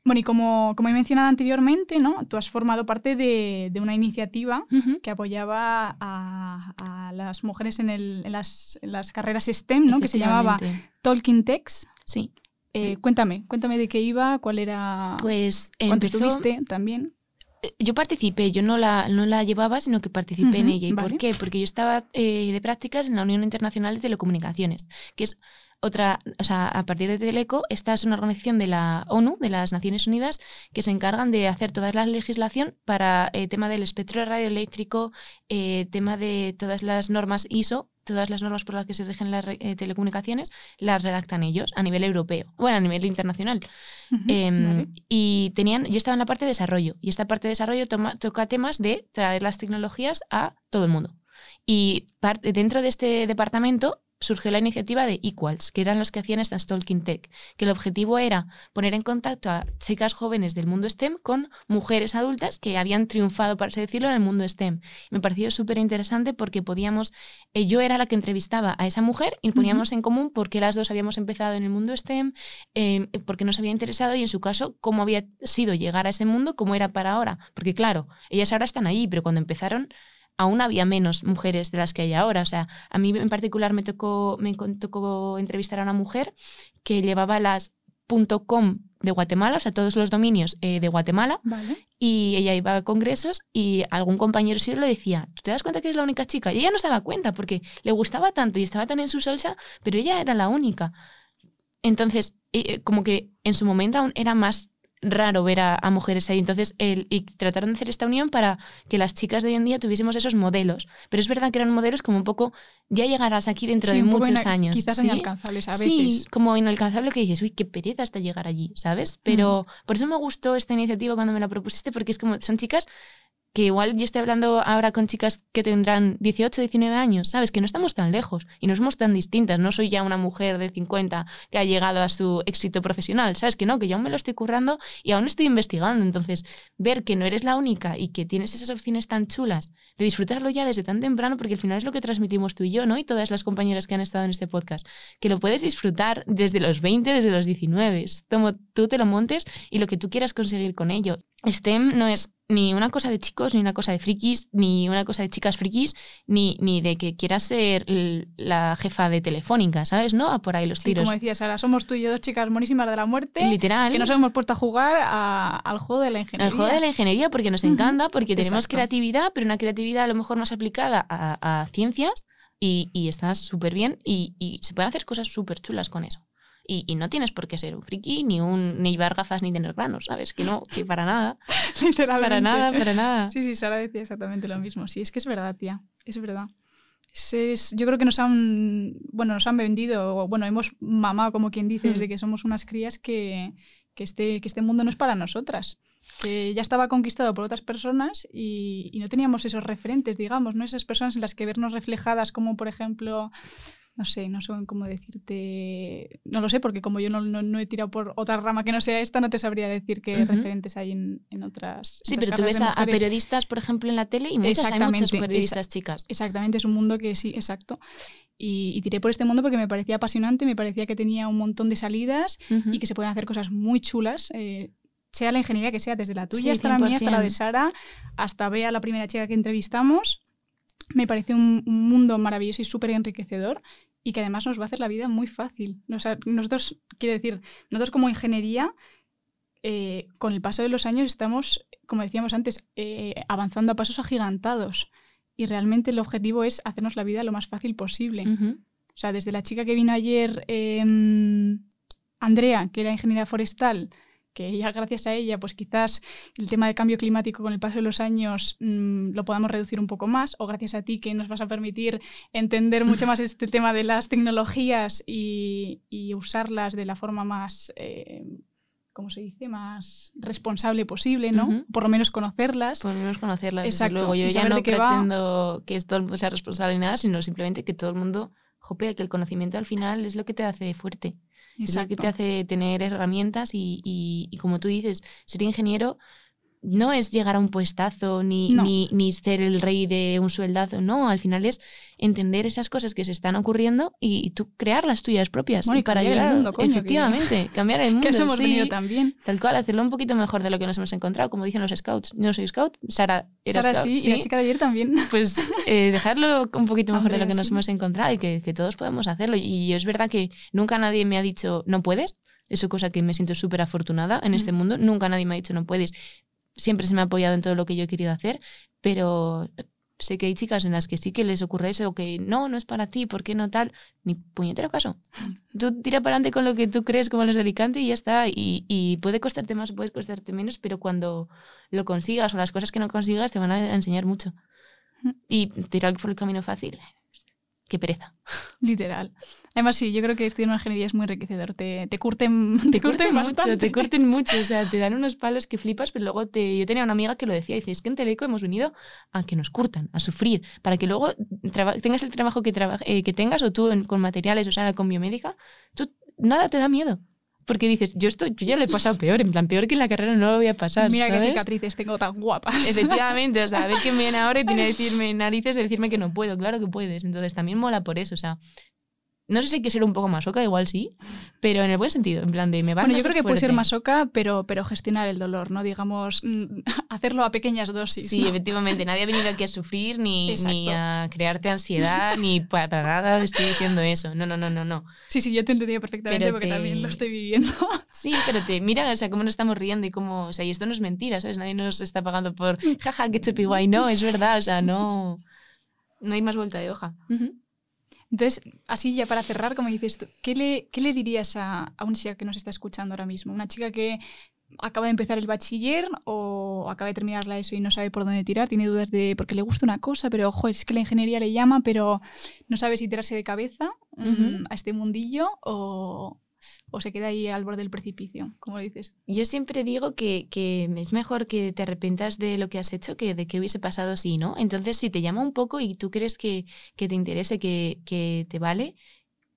Bueno, y como, como he mencionado anteriormente, ¿no? Tú has formado parte de, de una iniciativa que apoyaba a, a las mujeres en, el- en las, en las carreras STEM, ¿no? que se llamaba. Talking Tex. Sí. Eh, cuéntame, cuéntame de qué iba, cuál era, Pues empezó... estuviste también. Eh, Yo participé, yo no la, no la llevaba, sino que participé en ella. ¿Y vale. por qué? Porque yo estaba eh, de prácticas en la Unión Internacional de Telecomunicaciones, que es otra, o sea, a partir de Teleco, esta es una organización de la ONU, de las Naciones Unidas, que se encargan de hacer toda la legislación para el tema del espectro radioeléctrico, eh, tema de todas las normas ISO, todas las normas por las que se rigen las eh, telecomunicaciones, las redactan ellos a nivel europeo, bueno, a nivel internacional. Em, vale. Y tenían, yo estaba en la parte de desarrollo y esta parte de desarrollo toma- toca temas de traer las tecnologías a todo el mundo. Y dentro de este departamento surgió la iniciativa de Equals, que eran los que hacían esta Stalking Tech, que el objetivo era poner en contacto a chicas jóvenes del mundo STEM con mujeres adultas que habían triunfado, por así decirlo, en el mundo STEM. Me pareció súper interesante porque podíamos, eh, yo era la que entrevistaba a esa mujer y poníamos en común por qué las dos habíamos empezado en el mundo STEM, eh, por qué nos había interesado y en su caso cómo había sido llegar a ese mundo, cómo era para ahora. Porque claro, ellas ahora están ahí, pero cuando empezaron aún había menos mujeres de las que hay ahora. O sea, a mí en particular me tocó, me tocó entrevistar a una mujer que llevaba las .com de Guatemala, o sea, todos los dominios eh, de Guatemala, y ella iba a congresos y algún compañero suyo le decía, ¿tú te das cuenta que eres la única chica? Y ella no se daba cuenta porque le gustaba tanto y estaba tan en su salsa, pero ella era la única. Entonces, eh, como que en su momento aún era más raro ver a, mujeres ahí. Entonces, el, y trataron de hacer esta unión para que las chicas de hoy en día tuviésemos esos modelos. Pero es verdad que eran modelos como un poco, ya llegarás aquí dentro de muchos años. Quizás inalcanzables a veces. Sí, como inalcanzable que dices, uy, qué pereza hasta llegar allí, ¿sabes? Pero por eso me gustó esta iniciativa cuando me la propusiste, porque es como, son chicas que igual yo estoy hablando ahora con chicas que tendrán 18, 19 años, ¿sabes? Que no estamos tan lejos y no somos tan distintas. No soy ya una mujer de 50 que ha llegado a su éxito profesional, ¿sabes? Que no, que yo aún me lo estoy currando y aún estoy investigando. Entonces, ver que no eres la única y que tienes esas opciones tan chulas de disfrutarlo ya desde tan temprano, porque al final es lo que transmitimos tú y yo, ¿no? Y todas las compañeras que han estado en este podcast, que lo puedes disfrutar desde los 20, desde los 19, como tú te lo montes y lo que tú quieras conseguir con ello. STEM no es ni una cosa de chicos, ni una cosa de frikis, ni una cosa de chicas frikis, ni, ni de que quieras ser la jefa de Telefónica, ¿sabes? ¿No? A por ahí los tiros. como decías, ahora somos tú y yo dos chicas monísimas de la muerte. Literal. Que nos hemos puesto a jugar al juego de la ingeniería. Al juego de la ingeniería, porque nos encanta, porque tenemos creatividad, pero una creatividad a lo mejor más aplicada a, ciencias y, y está súper bien y, y se pueden hacer cosas súper chulas con eso. Y, no tienes por qué ser un friki, ni un ni llevar gafas, ni tener granos, ¿sabes? Que no, que para nada. Literalmente. Para nada, para nada. Sí, sí, Sara decía exactamente lo mismo. Sí, es que es verdad, tía. Es verdad. Es, yo creo que nos han, bueno, nos han vendido, o bueno, hemos mamado, como quien dice, desde hmm. que somos unas crías que, que, este, que este mundo no es para nosotras. Que ya estaba conquistado por otras personas y, y no teníamos esos referentes, digamos, ¿no? Esas personas en las que vernos reflejadas, como por ejemplo no sé, no sé cómo decirte, no lo sé, porque como yo no, no, he tirado por otra rama que no sea esta, no te sabría decir qué referentes hay en, en otras. Sí, pero tú ves a, periodistas, por ejemplo, en la tele y muchas, hay muchas periodistas chicas. Exactamente, es un mundo que sí, exacto. Y, tiré por este mundo porque me parecía apasionante, me parecía que tenía un montón de salidas y que se pueden hacer cosas muy chulas. Eh, sea la ingeniería que sea, desde la tuya hasta la mía, hasta la de Sara, hasta Bea, la primera chica que entrevistamos. Me parece un, un mundo maravilloso y súper enriquecedor y que además nos va a hacer la vida muy fácil. nosotros, quiero decir, nosotros como ingeniería, eh, con el paso de los años estamos, como decíamos antes, eh, avanzando a pasos agigantados. Y realmente el objetivo es hacernos la vida lo más fácil posible. O sea, desde la chica que vino ayer, em, Andrea, que era ingeniera forestal, que ya gracias a ella, pues quizás el tema del cambio climático con el paso de los años mm, lo podamos reducir un poco más, o gracias a ti que nos vas a permitir entender mucho más este tema de las tecnologías y, usarlas de la forma más, eh, ¿cómo se dice?, más responsable posible, ¿no? Por lo menos conocerlas. Por lo menos conocerlas. Exacto. Luego yo ya no pretendo que todo el mundo sea responsable ni nada, sino simplemente que todo el mundo, jope, que el conocimiento al final es lo que te hace fuerte. Es lo que te hace tener herramientas y, y, como tú dices, ser ingeniero no es llegar a un puestazo ni, ni, ni, ser el rey de un sueldazo, no, al final es entender esas cosas que se están ocurriendo y, tú crear las tuyas propias y para ayudar al mundo, efectivamente, cambiar el mundo. que eso hemos venido también. Tal cual, hacerlo un poquito mejor de lo que nos hemos encontrado, como dicen los scouts. No soy scout, Sara era Sara sí, y la chica de ayer también. Pues eh, dejarlo un poquito mejor de lo que nos hemos encontrado y que, que todos podemos hacerlo. Y es verdad que nunca nadie me ha dicho no puedes, eso cosa que me siento súper afortunada en este mundo. Nunca nadie me ha dicho no puedes siempre se me ha apoyado en todo lo que yo he querido hacer, pero sé que hay chicas en las que sí que les ocurre eso, o que no, no es para ti, ¿por qué no tal? Ni puñetero caso. Tú tira para adelante con lo que tú crees como los de Alicante y ya está. Y, y puede costarte más puede costarte menos, pero cuando lo consigas o las cosas que no consigas te van a enseñar mucho. Y tirar por el camino fácil. Qué pereza. Literal. Además, sí, yo creo que estudiar una ingeniería es muy enriquecedor. Te, te curten, te, Te curten curten mucho, te curten mucho, o sea, te dan unos palos que flipas, pero luego te... Yo tenía una amiga que lo decía, dice, es que en Teleco hemos venido a que nos curtan, a sufrir, para que luego traba- tengas el trabajo que, traba- eh, que tengas, o tú en- con materiales, o sea, con biomédica, tú nada te da miedo. Porque dices, yo, estoy, yo ya lo he pasado peor, en plan, peor que en la carrera no lo voy a pasar, Mira qué cicatrices tengo tan guapas. Efectivamente, o sea, a ver quién viene ahora y tiene que decirme narices de decirme que no puedo. Claro que puedes. Entonces también mola por eso. O sea, no sé si hay que ser un poco masoca, igual sí, pero en el buen sentido, en plan de me Bueno, yo creo que puede ser masoca, pero, pero gestionar el dolor, ¿no? Digamos, mm, hacerlo a pequeñas dosis. Sí, ¿no? efectivamente, nadie ha venido aquí a sufrir ni, ni a crearte ansiedad, ni para nada estoy diciendo eso. No, no, no, no, no. sí, sí, yo te entendía perfectamente Pero porque te- también lo estoy viviendo. Sí, pero te mira, o sea, cómo nos estamos riendo y cómo, o sea, y esto no es mentira, ¿sabes? Nadie nos está pagando por, jaja, qué chupi guay. No, es verdad, o sea, no, no hay más vuelta de hoja. Ujú. Entonces, así ya para cerrar, como dices tú, ¿qué le, qué le dirías a, a una chica que nos está escuchando ahora mismo? Una chica que acaba de empezar el bachiller o acaba de terminar la ESO y no sabe por dónde tirar, tiene dudas de porque le gusta una cosa, pero ojo, es que la ingeniería le llama, pero no sabe si tirarse de cabeza mm, a este mundillo o, o se queda ahí al borde del precipicio, como dices. Yo siempre digo que, que es mejor que te arrepentas de lo que has hecho que de qué hubiese pasado si, ¿no? Entonces, si te llama un poco y tú crees que, que te interese, que, que te vale,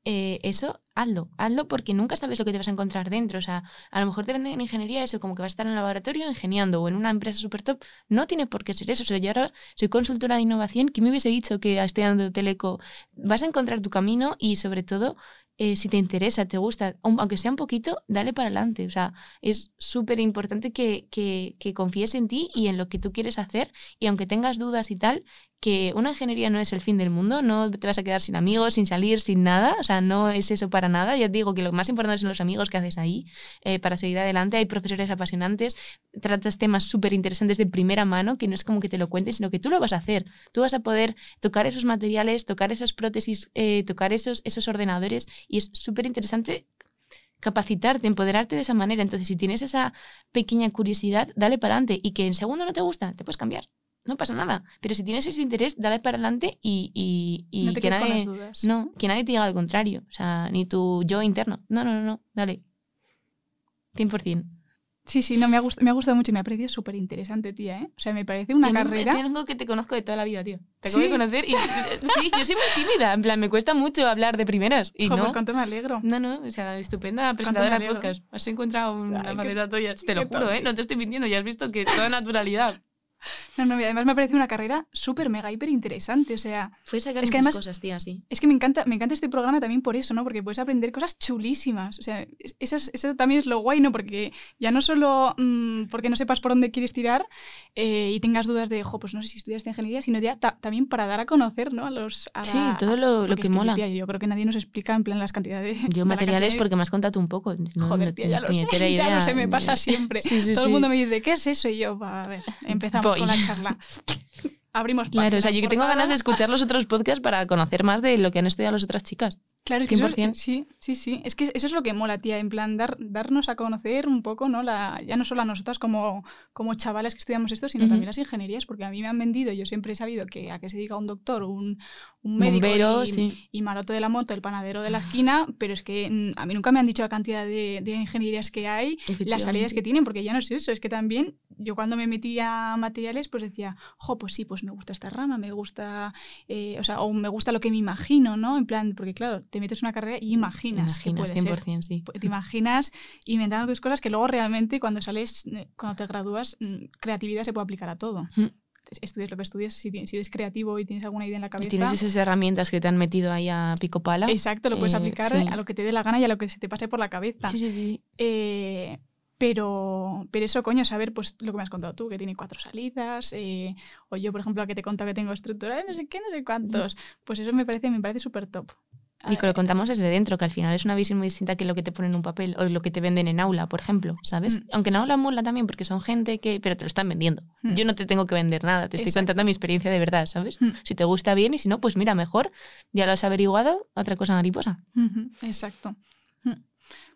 eh, eso, hazlo. Hazlo porque nunca sabes lo que te vas a encontrar dentro. O sea, a lo mejor te venden en ingeniería eso, como que vas a estar en el laboratorio ingeniando o en una empresa súper top. No tiene por qué ser eso. O sea, yo ahora soy consultora de innovación. ¿Quién me hubiese dicho que estudiando Teleco vas a encontrar tu camino y, sobre todo, eh, si te interesa, te gusta, aun- aunque sea un poquito, dale para adelante. O sea, es súper importante que, que, que confíes en ti y en lo que tú quieres hacer. Y aunque tengas dudas y tal, que una ingeniería no es el fin del mundo, no te vas a quedar sin amigos, sin salir, sin nada. O sea, no es eso para nada. Te digo que lo más importante son los amigos que haces ahí eh, para seguir adelante. Hay profesores apasionantes, tratas temas súper interesantes de primera mano, que no es como que te lo cuenten, sino que tú lo vas a hacer. Tú vas a poder tocar esos materiales, tocar esas prótesis, eh, tocar esos, esos ordenadores y es súper interesante capacitarte, empoderarte de esa manera. Entonces, si tienes esa pequeña curiosidad, dale para adelante y que en segundo no te gusta, te puedes cambiar. No pasa nada. Pero si tienes ese interés, dale para adelante y, y, y no te que con nadie, las dudas. no, que nadie te diga lo contrario. O sea, ni tu yo interno. No, no, no, no. Dale. 100%. Sí, sí, no, me ha, me ha gustado mucho y me ha parecido súper interesante, tía, ¿eh? O sea, me parece una Y a mí carrera... Tengo que te conozco de toda la vida, tío. Te acabo de ¿Sí? conocer y sí, yo soy muy tímida. En plan, me cuesta mucho hablar de primeras. Y Jo, no, pues cuánto me alegro. no, no, o sea, estupenda presentadora de podcast. Has encontrado una Ay, tuya. Te lo juro, ¿eh? No te estoy mintiendo, ya has visto que toda naturalidad. No, no, y además me parece una carrera súper, mega, hiper interesante. O sea, Fue sacar Es que muchas además- cosas, tía, sí. es que me encanta, me encanta este programa también por eso, ¿no? Porque puedes aprender cosas chulísimas. O sea, es- esas- eso también es lo guay, ¿no? Porque ya no solo mm, porque no sepas por dónde quieres tirar eh, y tengas dudas de, jo, pues no sé si estudiaste ingeniería, sino ya ta- también para dar a conocer, ¿no? A los... a Sí, la- todo lo, lo que es que, mola. tía, yo creo que nadie nos explica en plan las cantidades de... de Yo la materiales de- porque me has contado un poco. No, Joder, no tía, ya tenía lo sé, puñetera ya lo idea. sé, me pasa siempre. Sí, sí, Todo el mundo me dice, ¿qué es eso? Y yo, va, a ver, empezamos Con la charla. Abrimos Claro, o sea, yo que tengo ganas de escuchar los otros podcasts para conocer más de lo que han estudiado las otras chicas. Claro, es que eso es- 100%. sí, sí, sí. Es que eso es lo que mola, tía. En plan, dar, darnos a conocer un poco, ¿no? La, ya no solo a nosotras como, como chavales que estudiamos esto, sino Ujú. también las ingenierías, porque a mí me han vendido, yo siempre he sabido que a que se diga un doctor, un, un médico Bombero, y, sí. y maroto de la moto, el panadero de la esquina, pero es que mm, a mí nunca me han dicho la cantidad de, de ingenierías que hay, las salidas que tienen, porque ya no es eso, es que también yo cuando me metí a materiales, pues decía, jo, pues sí, pues me gusta esta rama, me gusta, eh, o sea, o me gusta lo que me imagino, ¿no? En plan, porque claro, te metes una carrera y imaginas, que Imaginas, puede ser. 100%, sí. Pues Te imaginas inventando tus cosas que luego realmente cuando sales, eh, cuando te gradúas, mm, creatividad se puede aplicar a todo. Mm. Estudies lo que estudies, si, si eres creativo y tienes alguna idea en la Y cabeza. tienes esas herramientas que te han metido ahí a pico pala. Exacto, lo puedes Eh, aplicar sí. a lo que te dé la gana y a lo que se te pase por la cabeza. Sí, sí, sí. Eh, pero, pero eso, coño, saber pues lo que me has contado tú, que tiene cuatro salidas, eh, o yo, por ejemplo, que te he contado que tengo estructura, no sé qué, no sé cuántos. Pues eso me parece, me parece súper top. Y que lo contamos desde dentro, que al final es una visión muy distinta que lo que te ponen en un papel o lo que te venden en aula, por ejemplo, ¿sabes? Mm. Aunque en aula mola también porque son gente que... Pero te lo están vendiendo. Mm. Yo no te tengo que vender nada, te estoy Exacto. contando mi experiencia de verdad, ¿sabes? Mm. Si te gusta bien y si no, pues mira, mejor. Ya lo has averiguado, otra cosa mariposa. Exacto.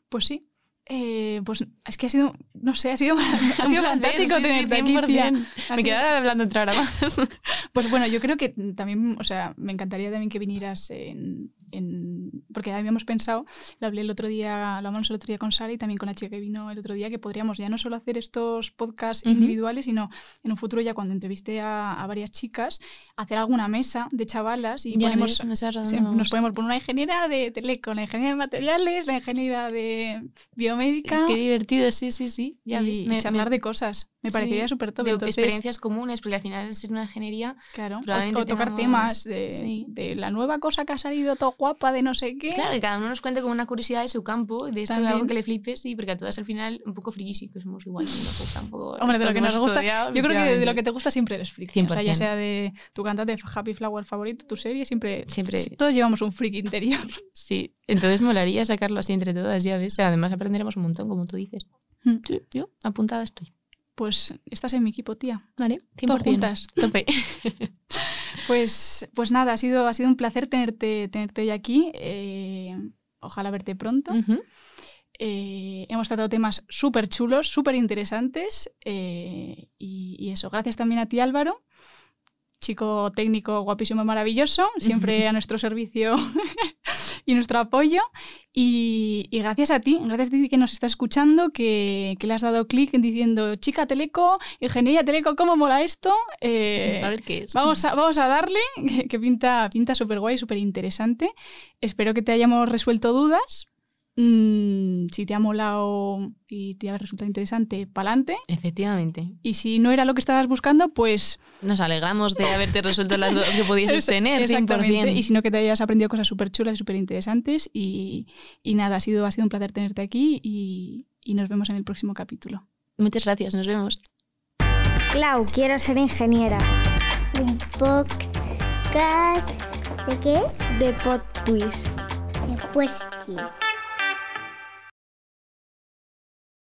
Pues sí. Eh, pues es que ha sido, no sé, ha sido, ha sido fantástico sí, sí, tenerte aquí, tía. 100%. Ha Me quedaba hablando otra hora más. Pues bueno, yo creo que también, o sea, me encantaría también que vinieras en, en- porque habíamos pensado, lo hablé el otro día, lo hablamos el otro día con Sara y también con la chica que vino el otro día, que podríamos ya no solo hacer estos podcasts Ujú. individuales, sino en un futuro ya cuando entreviste a, a varias chicas, hacer alguna mesa de chavalas y Ya ponemos, ves, sí, nos podemos poner una ingeniera de teleco, la ingeniera de materiales, la ingeniera de biomédica Qué divertido, sí, sí, sí. Ya ves, y me- charlar me- de cosas. Me sí, parecería súper top. de Entonces, experiencias comunes, porque al final es una ingeniería. Claro, o, o tocar tengamos- temas de, sí. de la nueva cosa que ha salido todo guapa de no sé qué. Claro, que cada uno nos cuente como una curiosidad de su campo, de esto algo que le flipe, sí, porque a todas al final un poco friki, que somos igual. Hombre, de lo que nos gusta. estudiado, Yo creo que de lo que te gusta siempre eres friki. O sea, ya 100%. sea de tu cantante Happy Flower favorito, tu serie, siempre. Siempre. Todos llevamos un friki interior. Sí, entonces molaría sacarlo así entre todas, ya ves. Además un montón, como tú dices. Mm. Sí, yo apuntada estoy. Pues estás en mi equipo, tía. Vale, 100%. Todas juntas. Tope. Pues, pues nada, ha sido, ha sido un placer tenerte, tenerte hoy aquí. Eh, ojalá verte pronto. Eh, hemos tratado temas súper chulos, súper interesantes. eh, y, y eso, gracias también a ti, Álvaro. Chico técnico guapísimo y maravilloso, siempre a nuestro servicio y nuestro apoyo. Y, y gracias a ti, gracias a ti que nos estás escuchando, que, que le has dado clic en diciendo, chica Teleco, ingeniería Teleco, ¿cómo mola esto? Eh, a ver qué es. Vamos a, vamos a darle, que, que pinta, pinta súper guay, súper interesante. Espero que te hayamos resuelto dudas. Mm, si te ha molado y te ha resultado interesante, pa'lante. Efectivamente. Y si no era lo que estabas buscando, pues Nos alegramos de haberte resuelto las dudas que pudieses es- tener. exactamente. 100%. Y si no, que te hayas aprendido cosas súper chulas y súper interesantes. Y, y nada, ha sido, ha sido un placer tenerte aquí y, y nos vemos en el próximo capítulo. Muchas gracias, nos vemos. Clau, quiero ser ingeniera. Un podcast. ¿De qué? De Pod Twist. De.